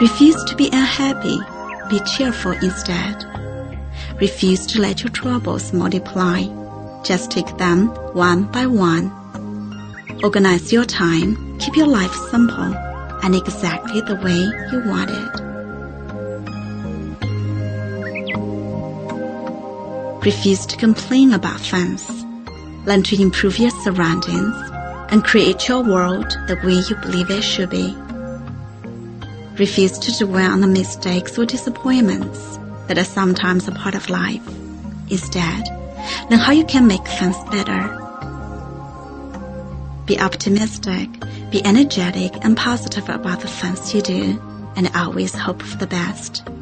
Refuse to be unhappy. Be cheerful instead. Refuse to let your troubles multiply. Just take them one by one. Organize your time. Keep your life simple and exactly the way you want it. Refuse to complain about things. Learn to improve your surroundings and create your world the way you believe it should be. Refuse to dwell on the mistakes or disappointments that are sometimes a part of life. Instead, learn how you can make things better. Be optimistic, be energetic and positive about the things you do, and always hope for the best. '"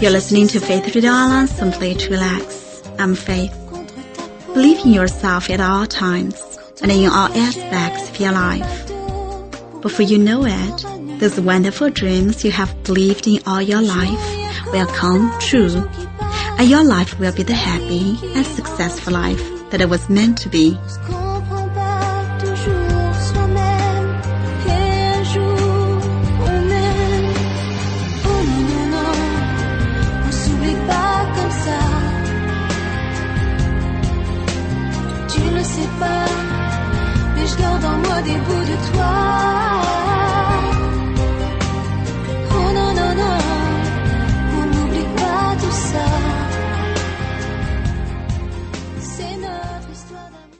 You're listening to Faith Radio Island, Simply to Relax. I'm Faith. Believe in yourself at all times and in all aspects of your life. Before you know it, those wonderful dreams you have believed in all your life will come true, and your life will be the happy and successful life that it was meant to be. On se comprend pas I'll be strong.